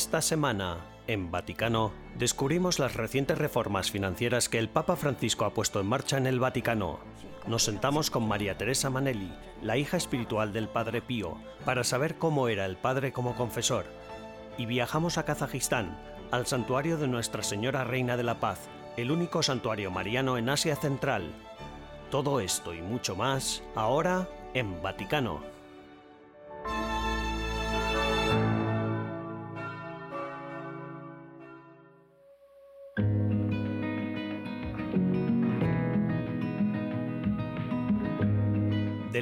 Esta semana, en Vaticano, descubrimos las recientes reformas financieras que el Papa Francisco ha puesto en marcha en el Vaticano. Nos sentamos con María Teresa Manelli, la hija espiritual del Padre Pío, para saber cómo era el Padre como confesor. Y viajamos a Kazajistán, al santuario de Nuestra Señora Reina de la Paz, el único santuario mariano en Asia Central. Todo esto y mucho más, ahora en Vaticano.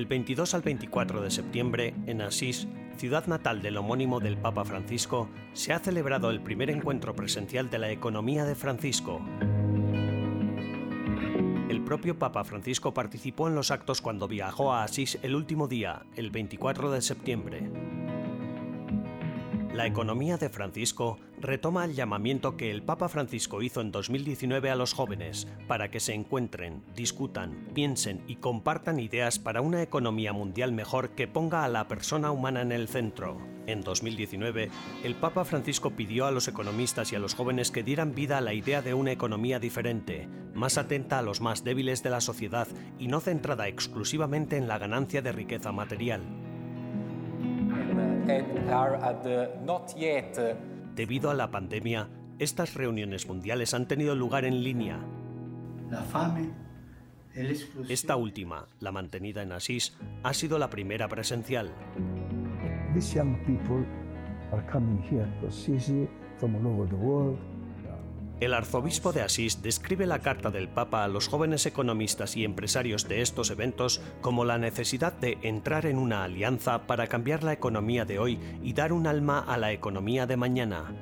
22 al 24 de septiembre, en Asís, ciudad natal del homónimo del Papa Francisco, se ha celebrado el primer encuentro presencial de la economía de Francisco. El propio Papa Francisco participó en los actos cuando viajó a Asís el último día, el 24 de septiembre. La economía de Francisco retoma el llamamiento que el Papa Francisco hizo en 2019 a los jóvenes para que se encuentren, discutan, piensen y compartan ideas para una economía mundial mejor que ponga a la persona humana en el centro. En 2019, el Papa Francisco pidió a los economistas y a los jóvenes que dieran vida a la idea de una economía diferente, más atenta a los más débiles de la sociedad y no centrada exclusivamente en la ganancia de riqueza material. Debido a la pandemia, estas reuniones mundiales han tenido lugar en línea. Esta última, la mantenida en Asís, ha sido la primera presencial. El arzobispo de Asís describe la carta del Papa a los jóvenes economistas y empresarios de estos eventos como la necesidad de entrar en una alianza para cambiar la economía de hoy y dar un alma a la economía de mañana,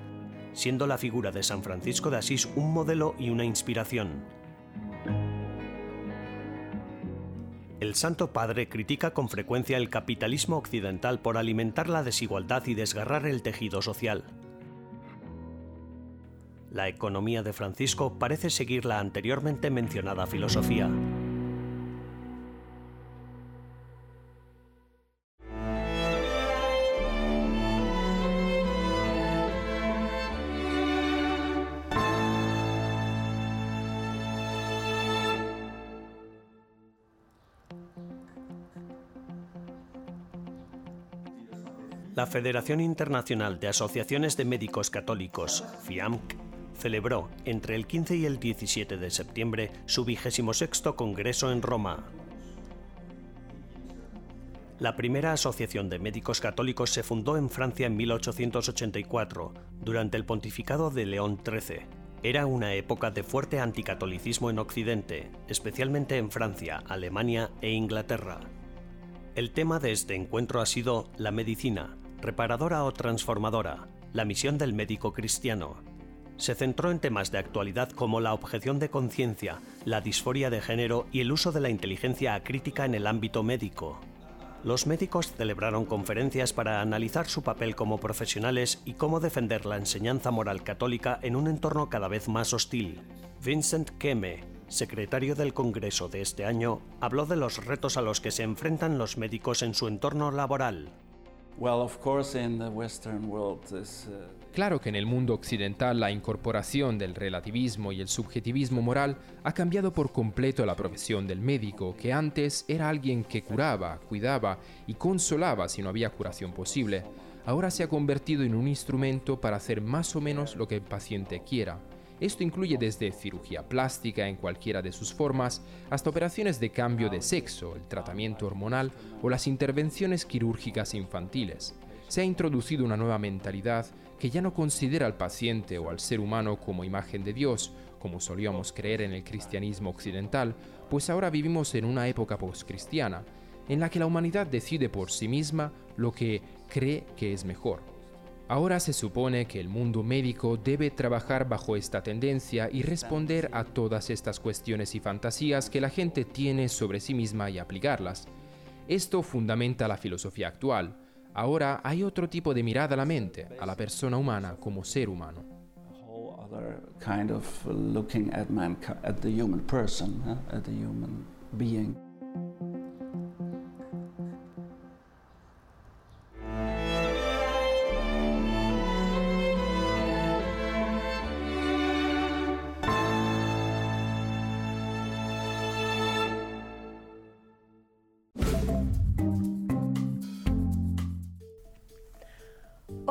siendo la figura de San Francisco de Asís un modelo y una inspiración. El Santo Padre critica con frecuencia el capitalismo occidental por alimentar la desigualdad y desgarrar el tejido social. La economía de Francisco parece seguir la anteriormente mencionada filosofía. La Federación Internacional de Asociaciones de Médicos Católicos, FIAMC, celebró entre el 15 y el 17 de septiembre su vigésimo sexto Congreso en Roma. La primera asociación de médicos católicos se fundó en Francia en 1884, durante el pontificado de León XIII. Era una época de fuerte anticatolicismo en Occidente, especialmente en Francia, Alemania e Inglaterra. El tema de este encuentro ha sido la medicina, reparadora o transformadora, la misión del médico cristiano, se centró en temas de actualidad como la objeción de conciencia, la disforia de género y el uso de la inteligencia acrítica en el ámbito médico. Los médicos celebraron conferencias para analizar su papel como profesionales y cómo defender la enseñanza moral católica en un entorno cada vez más hostil. Vincent Keme, secretario del Congreso de este año, habló de los retos a los que se enfrentan los médicos en su entorno laboral. Uh, claro que en el mundo occidental la incorporación del relativismo y el subjetivismo moral ha cambiado por completo la profesión del médico, que antes era alguien que curaba, cuidaba y consolaba si no había curación posible. Ahora se ha convertido en un instrumento para hacer más o menos lo que el paciente quiera. Esto incluye desde cirugía plástica en cualquiera de sus formas hasta operaciones de cambio de sexo, el tratamiento hormonal o las intervenciones quirúrgicas infantiles. Se ha introducido una nueva mentalidad que ya no considera al paciente o al ser humano como imagen de Dios, como solíamos creer en el cristianismo occidental, pues ahora vivimos en una época postcristiana, en la que la humanidad decide por sí misma lo que cree que es mejor. Ahora se supone que el mundo médico debe trabajar bajo esta tendencia y responder a todas estas cuestiones y fantasías que la gente tiene sobre sí misma y aplicarlas. Esto fundamenta la filosofía actual. Ahora hay otro tipo de mirada a la mente, a la persona humana como ser humano.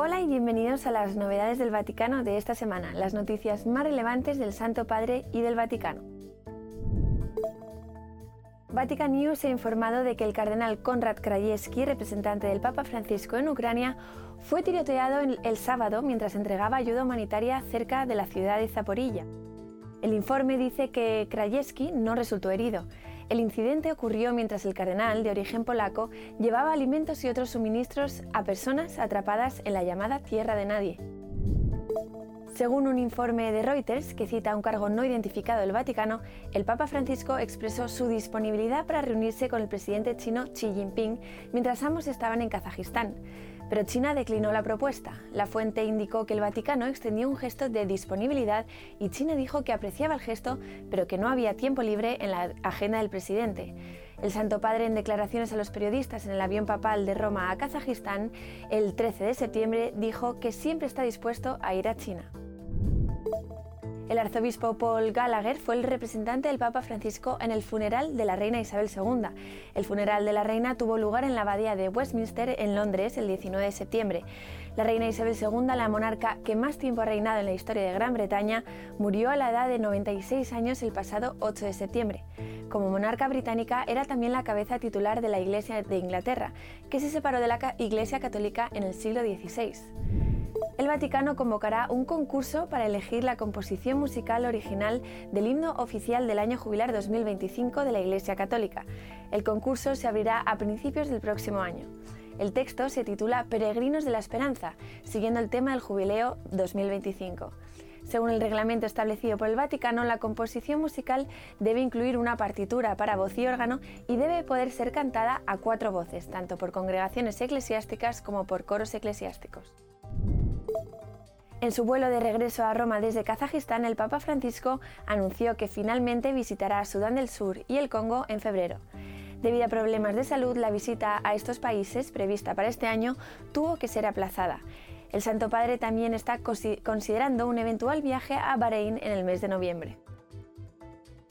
Hola y bienvenidos a las novedades del Vaticano de esta semana, las noticias más relevantes del Santo Padre y del Vaticano. Vatican News ha informado de que el cardenal Konrad Krajewski, representante del Papa Francisco en Ucrania, fue tiroteado el sábado mientras entregaba ayuda humanitaria cerca de la ciudad de Zaporilla. El informe dice que Krajewski no resultó herido. El incidente ocurrió mientras el cardenal, de origen polaco, llevaba alimentos y otros suministros a personas atrapadas en la llamada Tierra de Nadie. Según un informe de Reuters que cita un cargo no identificado del Vaticano, el Papa Francisco expresó su disponibilidad para reunirse con el presidente chino Xi Jinping mientras ambos estaban en Kazajistán. Pero China declinó la propuesta. La fuente indicó que el Vaticano extendió un gesto de disponibilidad y China dijo que apreciaba el gesto, pero que no había tiempo libre en la agenda del presidente. El Santo Padre, en declaraciones a los periodistas en el avión papal de Roma a Kazajistán, el 13 de septiembre, dijo que siempre está dispuesto a ir a China. El arzobispo Paul Gallagher fue el representante del Papa Francisco en el funeral de la reina Isabel II. El funeral de la reina tuvo lugar en la abadía de Westminster, en Londres, el 19 de septiembre. La reina Isabel II, la monarca que más tiempo ha reinado en la historia de Gran Bretaña, murió a la edad de 96 años el pasado 8 de septiembre. Como monarca británica, era también la cabeza titular de la Iglesia de Inglaterra, que se separó de la Iglesia católica en el siglo XVI el Vaticano convocará un concurso para elegir la composición musical original del himno oficial del año jubilar 2025 de la Iglesia Católica. El concurso se abrirá a principios del próximo año. El texto se titula Peregrinos de la Esperanza, siguiendo el tema del jubileo 2025. Según el reglamento establecido por el Vaticano, la composición musical debe incluir una partitura para voz y órgano y debe poder ser cantada a cuatro voces, tanto por congregaciones eclesiásticas como por coros eclesiásticos. En su vuelo de regreso a Roma desde Kazajistán, el Papa Francisco anunció que finalmente visitará Sudán del Sur y el Congo en febrero. Debido a problemas de salud, la visita a estos países, prevista para este año, tuvo que ser aplazada. El Santo Padre también está considerando un eventual viaje a Bahrein en el mes de noviembre.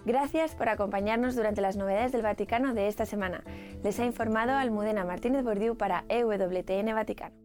Gracias por acompañarnos durante las novedades del Vaticano de esta semana. Les ha informado Almudena Martínez Bordiú para EWTN Vaticano.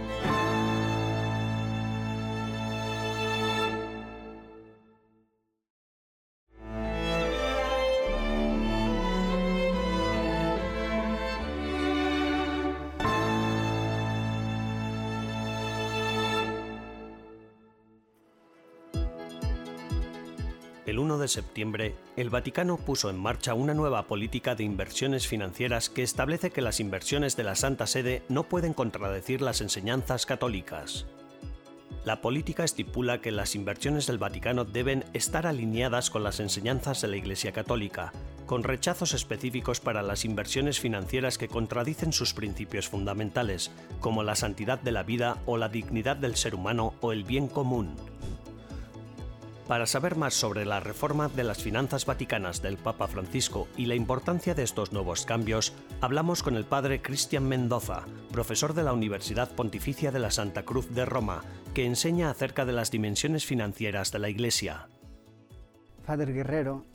De septiembre, el Vaticano puso en marcha una nueva política de inversiones financieras que establece que las inversiones de la Santa Sede no pueden contradecir las enseñanzas católicas. La política estipula que las inversiones del Vaticano deben estar alineadas con las enseñanzas de la Iglesia Católica, con rechazos específicos para las inversiones financieras que contradicen sus principios fundamentales, como la santidad de la vida o la dignidad del ser humano o el bien común. Para saber más sobre la reforma de las finanzas vaticanas del Papa Francisco y la importancia de estos nuevos cambios, hablamos con el padre Cristian Mendoza, profesor de la Universidad Pontificia de la Santa Cruz de Roma, que enseña acerca de las dimensiones financieras de la Iglesia. Guerrero,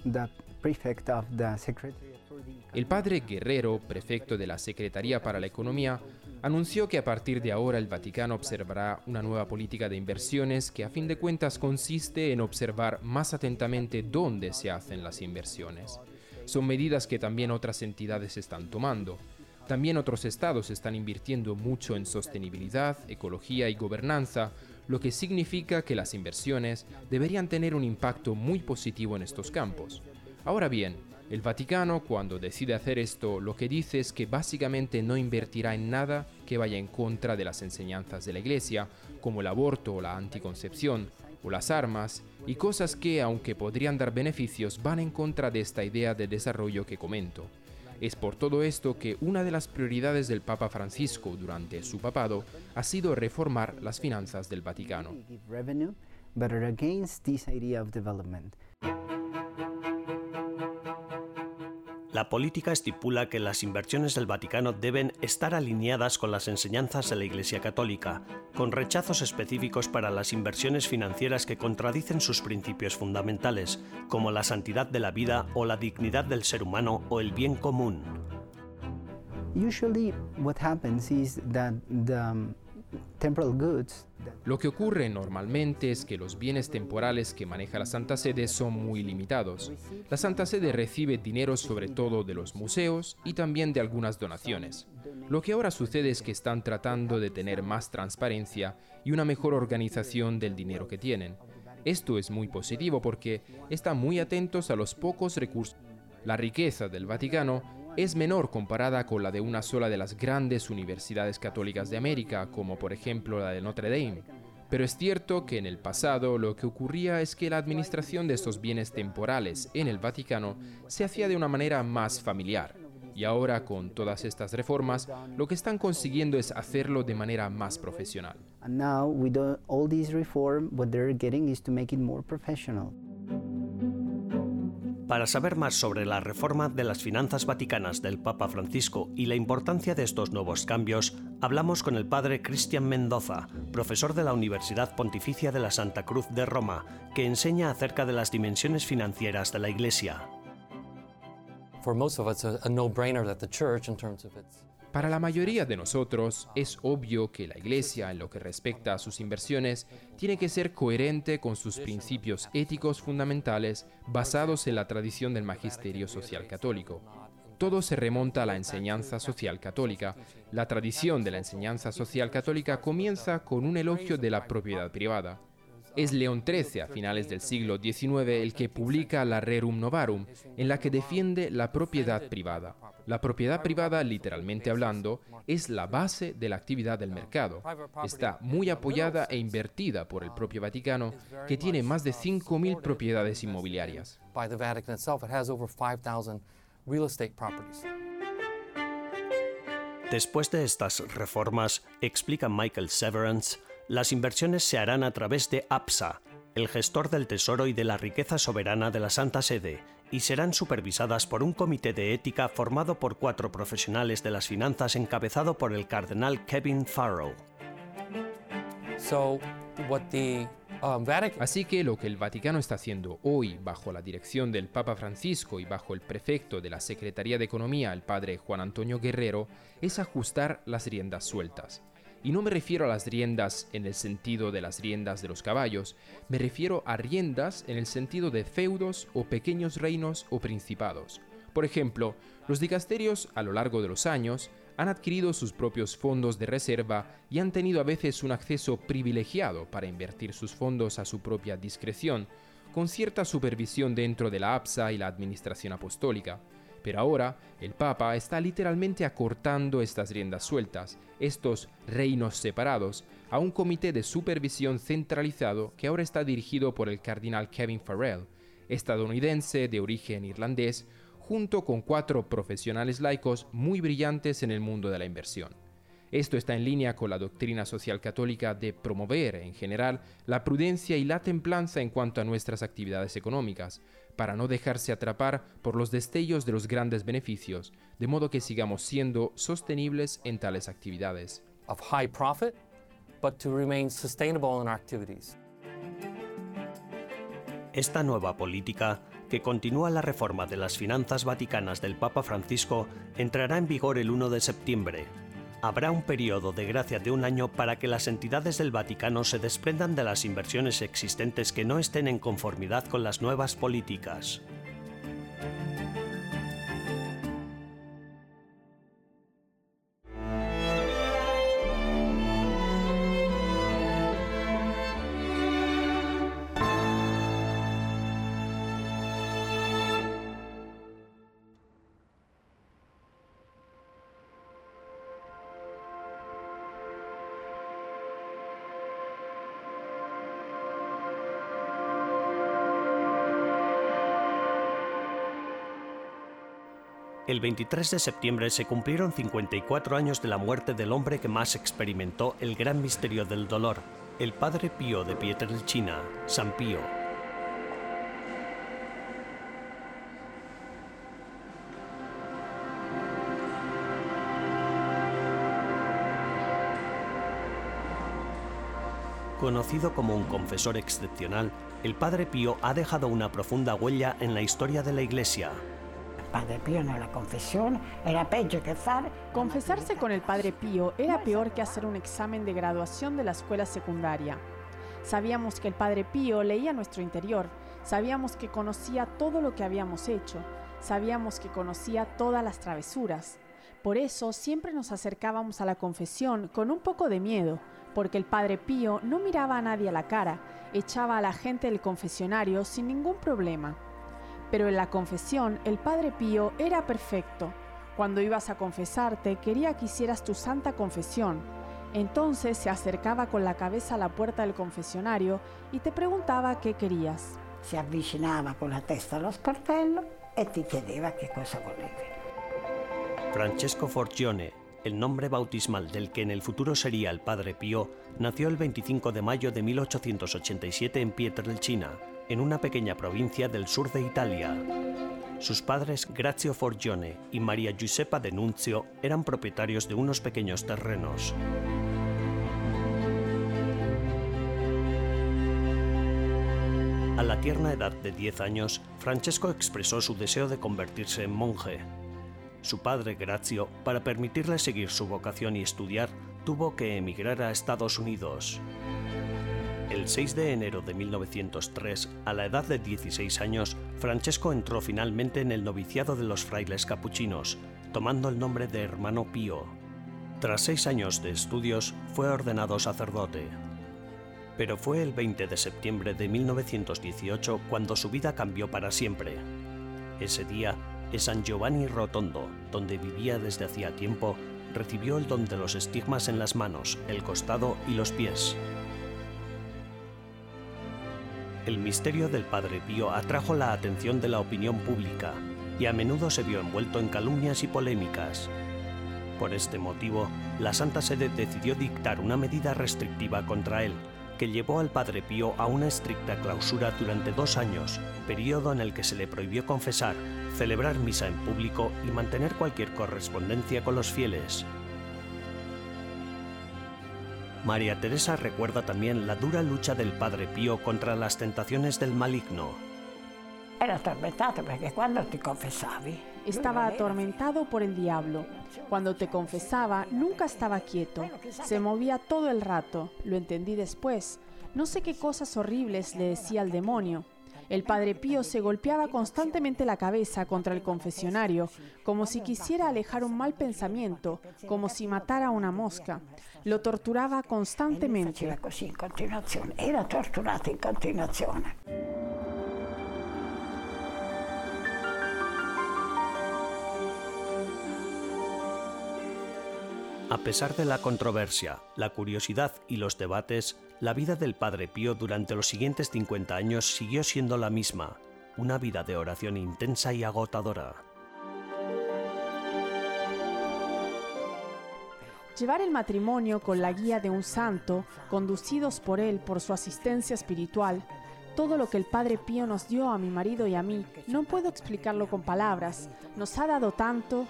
el padre Guerrero, prefecto de la Secretaría para la Economía, anunció que a partir de ahora el Vaticano observará una nueva política de inversiones que a fin de cuentas consiste en observar más atentamente dónde se hacen las inversiones. Son medidas que también otras entidades están tomando. También otros estados están invirtiendo mucho en sostenibilidad, ecología y gobernanza, lo que significa que las inversiones deberían tener un impacto muy positivo en estos campos. Ahora bien, el Vaticano, cuando decide hacer esto, lo que dice es que básicamente no invertirá en nada que vaya en contra de las enseñanzas de la Iglesia, como el aborto o la anticoncepción, o las armas, y cosas que, aunque podrían dar beneficios, van en contra de esta idea de desarrollo que comento. Es por todo esto que una de las prioridades del Papa Francisco durante su papado ha sido reformar las finanzas del Vaticano. La política estipula que las inversiones del Vaticano deben estar alineadas con las enseñanzas de la Iglesia Católica, con rechazos específicos para las inversiones financieras que contradicen sus principios fundamentales, como la santidad de la vida o la dignidad del ser humano o el bien común. Lo que ocurre normalmente es que los bienes temporales que maneja la Santa Sede son muy limitados. La Santa Sede recibe dinero sobre todo de los museos y también de algunas donaciones. Lo que ahora sucede es que están tratando de tener más transparencia y una mejor organización del dinero que tienen. Esto es muy positivo porque están muy atentos a los pocos recursos. La riqueza del Vaticano es menor comparada con la de una sola de las grandes universidades católicas de América, como por ejemplo la de Notre Dame. Pero es cierto que en el pasado lo que ocurría es que la administración de estos bienes temporales en el Vaticano se hacía de una manera más familiar. Y ahora con todas estas reformas, lo que están consiguiendo es hacerlo de manera más profesional. Para saber más sobre la reforma de las finanzas vaticanas del Papa Francisco y la importancia de estos nuevos cambios, hablamos con el padre Cristian Mendoza, profesor de la Universidad Pontificia de la Santa Cruz de Roma, que enseña acerca de las dimensiones financieras de la Iglesia. Para la mayoría de nosotros es obvio que la Iglesia, en lo que respecta a sus inversiones, tiene que ser coherente con sus principios éticos fundamentales basados en la tradición del magisterio social católico. Todo se remonta a la enseñanza social católica. La tradición de la enseñanza social católica comienza con un elogio de la propiedad privada. Es León XIII, a finales del siglo XIX, el que publica la Rerum Novarum, en la que defiende la propiedad privada. La propiedad privada, literalmente hablando, es la base de la actividad del mercado. Está muy apoyada e invertida por el propio Vaticano, que tiene más de 5.000 propiedades inmobiliarias. Después de estas reformas, explica Michael Severance, las inversiones se harán a través de APSA, el gestor del tesoro y de la riqueza soberana de la Santa Sede, y serán supervisadas por un comité de ética formado por cuatro profesionales de las finanzas encabezado por el cardenal Kevin Farrow. Um, Así que lo que el Vaticano está haciendo hoy bajo la dirección del Papa Francisco y bajo el prefecto de la Secretaría de Economía, el padre Juan Antonio Guerrero, es ajustar las riendas sueltas. Y no me refiero a las riendas en el sentido de las riendas de los caballos, me refiero a riendas en el sentido de feudos o pequeños reinos o principados. Por ejemplo, los dicasterios a lo largo de los años han adquirido sus propios fondos de reserva y han tenido a veces un acceso privilegiado para invertir sus fondos a su propia discreción, con cierta supervisión dentro de la APSA y la Administración Apostólica. Pero ahora el Papa está literalmente acortando estas riendas sueltas, estos reinos separados, a un comité de supervisión centralizado que ahora está dirigido por el cardenal Kevin Farrell, estadounidense de origen irlandés, junto con cuatro profesionales laicos muy brillantes en el mundo de la inversión. Esto está en línea con la doctrina social católica de promover, en general, la prudencia y la templanza en cuanto a nuestras actividades económicas, para no dejarse atrapar por los destellos de los grandes beneficios, de modo que sigamos siendo sostenibles en tales actividades. Esta nueva política, que continúa la reforma de las finanzas vaticanas del Papa Francisco, entrará en vigor el 1 de septiembre, habrá un periodo de gracia de un año para que las entidades del Vaticano se desprendan de las inversiones existentes que no estén en conformidad con las nuevas políticas. El 23 de septiembre se cumplieron 54 años de la muerte del hombre que más experimentó el gran misterio del dolor, el Padre Pío de Pietrelcina, San Pío. Conocido como un confesor excepcional, el Padre Pío ha dejado una profunda huella en la historia de la Iglesia. Padre Pío la confesión era peor que hacer. Confesarse con el Padre Pío era peor que hacer un examen de graduación de la escuela secundaria. Sabíamos que el Padre Pío leía nuestro interior, sabíamos que conocía todo lo que habíamos hecho, sabíamos que conocía todas las travesuras. Por eso siempre nos acercábamos a la confesión con un poco de miedo, porque el Padre Pío no miraba a nadie a la cara, echaba a la gente del confesionario sin ningún problema. Pero en la confesión el Padre Pío era perfecto. Cuando ibas a confesarte quería que hicieras tu santa confesión. Entonces se acercaba con la cabeza a la puerta del confesionario y te preguntaba qué querías. Se avvicinaba con la testa allo sportello e ti chiedeva che cosa volevi. Francesco Forgione, el nombre bautismal del que en el futuro sería el Padre Pío, nació el 25 de mayo de 1887 en Pietrelcina, en una pequeña provincia del sur de Italia. Sus padres Grazio Forgione y María Giuseppa Denunzio eran propietarios de unos pequeños terrenos. A la tierna edad de 10 años, Francesco expresó su deseo de convertirse en monje. Su padre Grazio, para permitirle seguir su vocación y estudiar, tuvo que emigrar a Estados Unidos. El 6 de enero de 1903, a la edad de 16 años, Francesco entró finalmente en el noviciado de los frailes capuchinos, tomando el nombre de hermano Pío. Tras seis años de estudios, fue ordenado sacerdote. Pero fue el 20 de septiembre de 1918 cuando su vida cambió para siempre. Ese día, en San Giovanni Rotondo, donde vivía desde hacía tiempo, recibió el don de los estigmas en las manos, el costado y los pies. El misterio del Padre Pío atrajo la atención de la opinión pública y a menudo se vio envuelto en calumnias y polémicas. Por este motivo, la Santa Sede decidió dictar una medida restrictiva contra él, que llevó al Padre Pío a una estricta clausura durante dos años, periodo en el que se le prohibió confesar, celebrar misa en público y mantener cualquier correspondencia con los fieles. María Teresa recuerda también la dura lucha del Padre Pío contra las tentaciones del maligno. Era atormentado porque cuando te confesavi. Estaba atormentado por el diablo. Cuando te confesaba, nunca estaba quieto. Se movía todo el rato. Lo entendí después. No sé qué cosas horribles le decía al demonio. El padre Pío se golpeaba constantemente la cabeza contra el confesionario, como si quisiera alejar un mal pensamiento, como si matara a una mosca. Lo torturaba constantemente. Era torturado en continuación. A pesar de la controversia, la curiosidad y los debates, la vida del Padre Pío durante los siguientes 50 años siguió siendo la misma, una vida de oración intensa y agotadora. Llevar el matrimonio con la guía de un santo, conducidos por él por su asistencia espiritual, todo lo que el Padre Pío nos dio a mi marido y a mí, no puedo explicarlo con palabras, nos ha dado tanto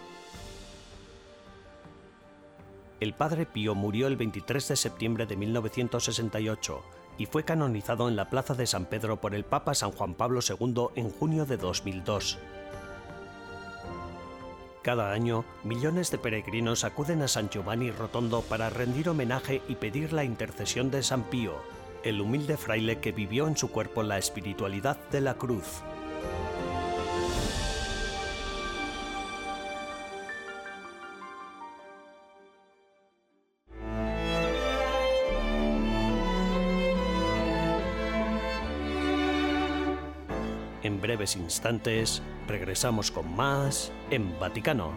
el Padre Pío murió el 23 de septiembre de 1968 y fue canonizado en la Plaza de San Pedro por el Papa San Juan Pablo II en junio de 2002. Cada año, millones de peregrinos acuden a San Giovanni Rotondo para rendir homenaje y pedir la intercesión de San Pío, el humilde fraile que vivió en su cuerpo la espiritualidad de la cruz. Breves instantes regresamos con más en Vaticano.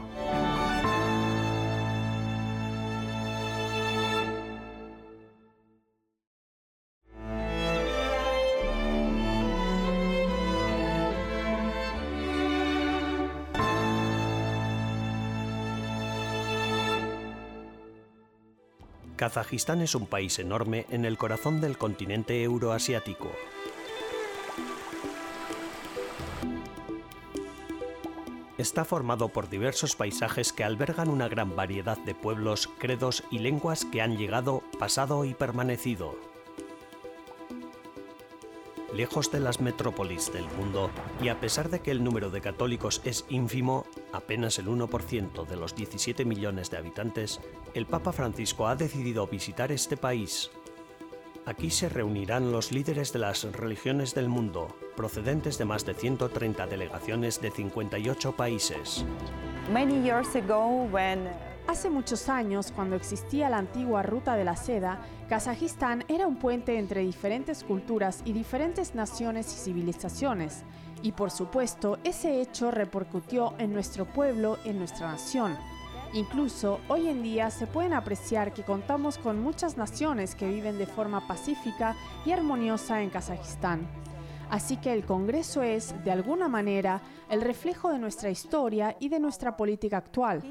Kazajistán es un país enorme en el corazón del continente euroasiático está formado por diversos paisajes que albergan una gran variedad de pueblos, credos y lenguas que han llegado, pasado y permanecido. lejos de las metrópolis del mundo, y a pesar de que el número de católicos es ínfimo, apenas el 1% de los 17 millones de habitantes, el Papa Francisco ha decidido visitar este país. Aquí se reunirán los líderes de las religiones del mundo, procedentes de más de 130 delegaciones de 58 países. Hace muchos años, cuando existía la antigua Ruta de la Seda, Kazajistán era un puente entre diferentes culturas y diferentes naciones y civilizaciones. Y por supuesto, ese hecho repercutió en nuestro pueblo, en nuestra nación. Incluso hoy en día se pueden apreciar que contamos con muchas naciones que viven de forma pacífica y armoniosa en Kazajistán. Así que el Congreso es, de alguna manera, el reflejo de nuestra historia y de nuestra política actual.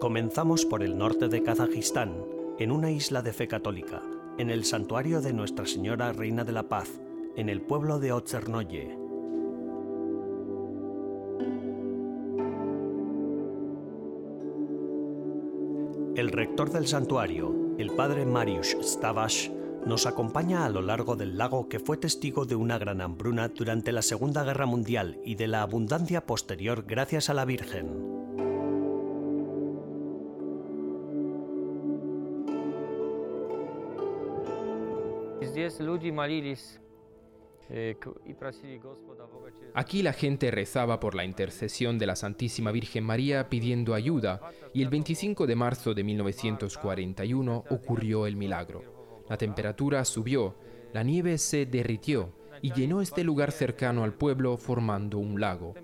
Comenzamos por el norte de Kazajistán, en una isla de fe católica, en el santuario de Nuestra Señora Reina de la Paz, en el pueblo de Otsernoye. El rector del santuario, el padre Mariusz Stavash, nos acompaña a lo largo del lago que fue testigo de una gran hambruna durante la Segunda Guerra Mundial y de la abundancia posterior gracias a la Virgen. Aquí la gente rezaba por la intercesión de la Santísima Virgen María pidiendo ayuda y el 25 de marzo de 1941 ocurrió el milagro. La temperatura subió, la nieve se derritió y llenó este lugar cercano al pueblo formando un lago.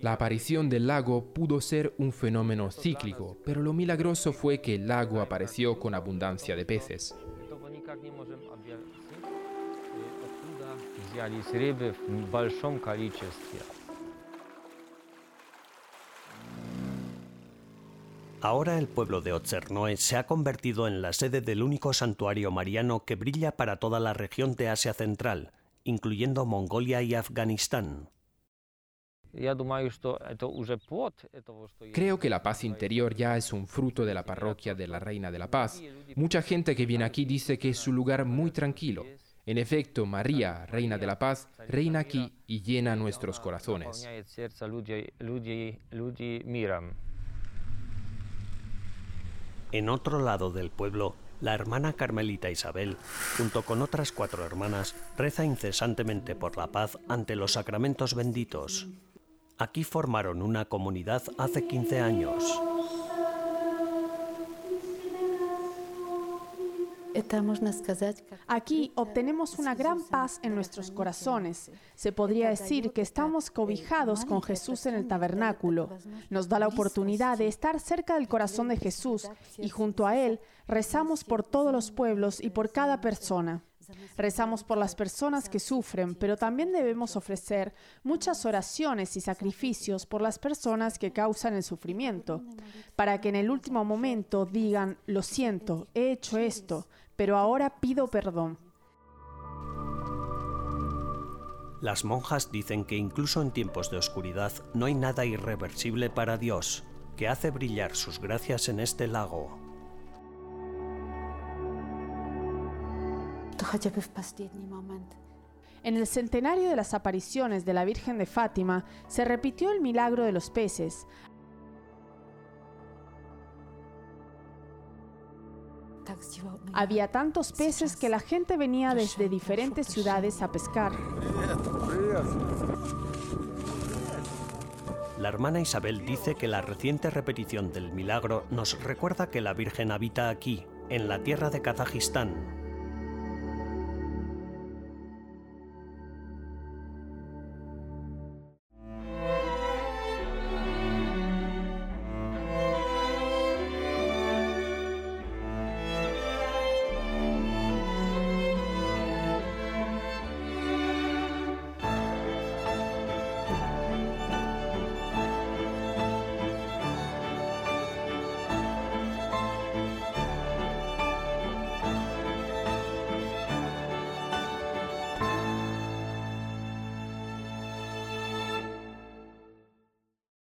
La aparición del lago pudo ser un fenómeno cíclico, pero lo milagroso fue que el lago apareció con abundancia de peces. Ahora el pueblo de Otsernoe se ha convertido en la sede del único santuario mariano que brilla para toda la región de Asia Central, incluyendo Mongolia y Afganistán. Creo que la paz interior ya es un fruto de la parroquia de la Reina de la Paz. Mucha gente que viene aquí dice que es un lugar muy tranquilo. En efecto, María, Reina de la Paz, reina aquí y llena nuestros corazones. En otro lado del pueblo, la hermana Carmelita Isabel, junto con otras cuatro hermanas, reza incesantemente por la paz ante los sacramentos benditos. Aquí formaron una comunidad hace 15 años. Aquí obtenemos una gran paz en nuestros corazones. Se podría decir que estamos cobijados con Jesús en el tabernáculo. Nos da la oportunidad de estar cerca del corazón de Jesús y junto a Él rezamos por todos los pueblos y por cada persona. Rezamos por las personas que sufren, pero también debemos ofrecer muchas oraciones y sacrificios por las personas que causan el sufrimiento, para que en el último momento digan, lo siento, he hecho esto, pero ahora pido perdón. Las monjas dicen que incluso en tiempos de oscuridad no hay nada irreversible para Dios, que hace brillar sus gracias en este lago. En el centenario de las apariciones de la Virgen de Fátima se repitió el milagro de los peces, Había tantos peces que la gente venía desde diferentes ciudades a pescar. La hermana Isabel dice que la reciente repetición del milagro nos recuerda que la Virgen habita aquí, en la tierra de Kazajistán,